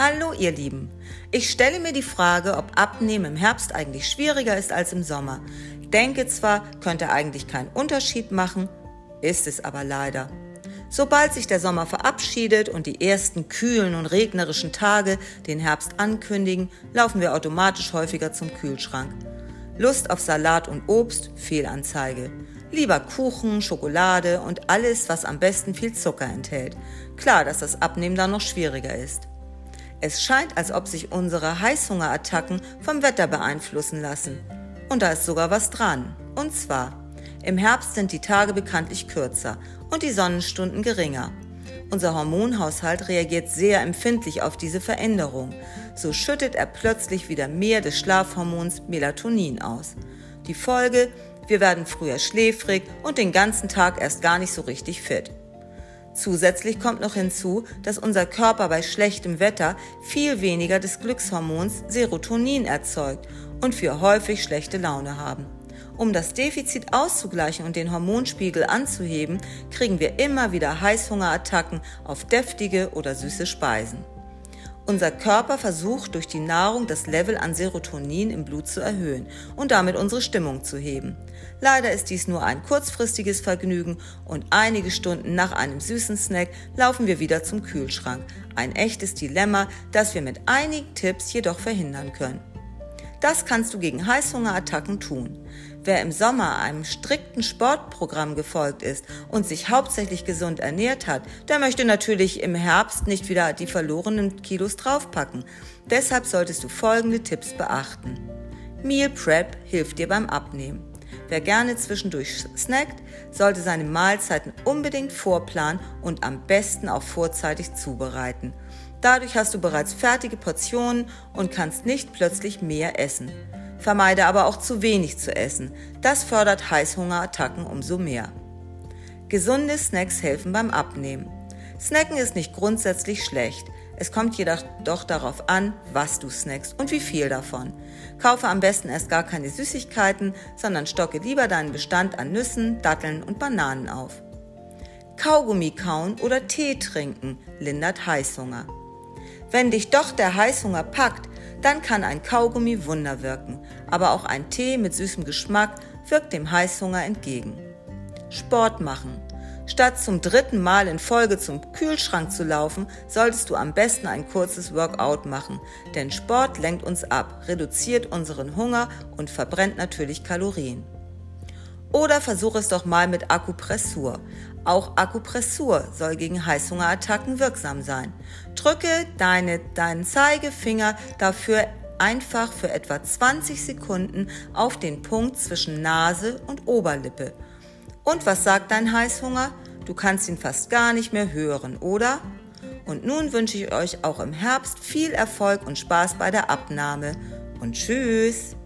Hallo ihr Lieben. Ich stelle mir die Frage, ob Abnehmen im Herbst eigentlich schwieriger ist als im Sommer. Denke zwar, könnte eigentlich keinen Unterschied machen, ist es aber leider. Sobald sich der Sommer verabschiedet und die ersten kühlen und regnerischen Tage den Herbst ankündigen, laufen wir automatisch häufiger zum Kühlschrank. Lust auf Salat und Obst, Fehlanzeige. Lieber Kuchen, Schokolade und alles, was am besten viel Zucker enthält. Klar, dass das Abnehmen dann noch schwieriger ist. Es scheint, als ob sich unsere Heißhungerattacken vom Wetter beeinflussen lassen. Und da ist sogar was dran. Und zwar, im Herbst sind die Tage bekanntlich kürzer und die Sonnenstunden geringer. Unser Hormonhaushalt reagiert sehr empfindlich auf diese Veränderung. So schüttet er plötzlich wieder mehr des Schlafhormons Melatonin aus. Die Folge, wir werden früher schläfrig und den ganzen Tag erst gar nicht so richtig fit. Zusätzlich kommt noch hinzu, dass unser Körper bei schlechtem Wetter viel weniger des Glückshormons Serotonin erzeugt und wir häufig schlechte Laune haben. Um das Defizit auszugleichen und den Hormonspiegel anzuheben, kriegen wir immer wieder Heißhungerattacken auf deftige oder süße Speisen. Unser Körper versucht durch die Nahrung das Level an Serotonin im Blut zu erhöhen und damit unsere Stimmung zu heben. Leider ist dies nur ein kurzfristiges Vergnügen und einige Stunden nach einem süßen Snack laufen wir wieder zum Kühlschrank. Ein echtes Dilemma, das wir mit einigen Tipps jedoch verhindern können. Das kannst du gegen Heißhungerattacken tun. Wer im Sommer einem strikten Sportprogramm gefolgt ist und sich hauptsächlich gesund ernährt hat, der möchte natürlich im Herbst nicht wieder die verlorenen Kilos draufpacken. Deshalb solltest du folgende Tipps beachten. Meal Prep hilft dir beim Abnehmen. Wer gerne zwischendurch snackt, sollte seine Mahlzeiten unbedingt vorplanen und am besten auch vorzeitig zubereiten. Dadurch hast du bereits fertige Portionen und kannst nicht plötzlich mehr essen. Vermeide aber auch zu wenig zu essen. Das fördert Heißhungerattacken umso mehr. Gesunde Snacks helfen beim Abnehmen. Snacken ist nicht grundsätzlich schlecht. Es kommt jedoch doch darauf an, was du snackst und wie viel davon. Kaufe am besten erst gar keine Süßigkeiten, sondern stocke lieber deinen Bestand an Nüssen, Datteln und Bananen auf. Kaugummi kauen oder Tee trinken lindert Heißhunger. Wenn dich doch der Heißhunger packt, dann kann ein Kaugummi Wunder wirken, aber auch ein Tee mit süßem Geschmack wirkt dem Heißhunger entgegen. Sport machen. Statt zum dritten Mal in Folge zum Kühlschrank zu laufen, solltest du am besten ein kurzes Workout machen, denn Sport lenkt uns ab, reduziert unseren Hunger und verbrennt natürlich Kalorien. Oder versuch es doch mal mit Akupressur. Auch Akupressur soll gegen Heißhungerattacken wirksam sein. Drücke deine, deinen Zeigefinger dafür einfach für etwa 20 Sekunden auf den Punkt zwischen Nase und Oberlippe. Und was sagt dein Heißhunger? Du kannst ihn fast gar nicht mehr hören, oder? Und nun wünsche ich euch auch im Herbst viel Erfolg und Spaß bei der Abnahme. Und tschüss!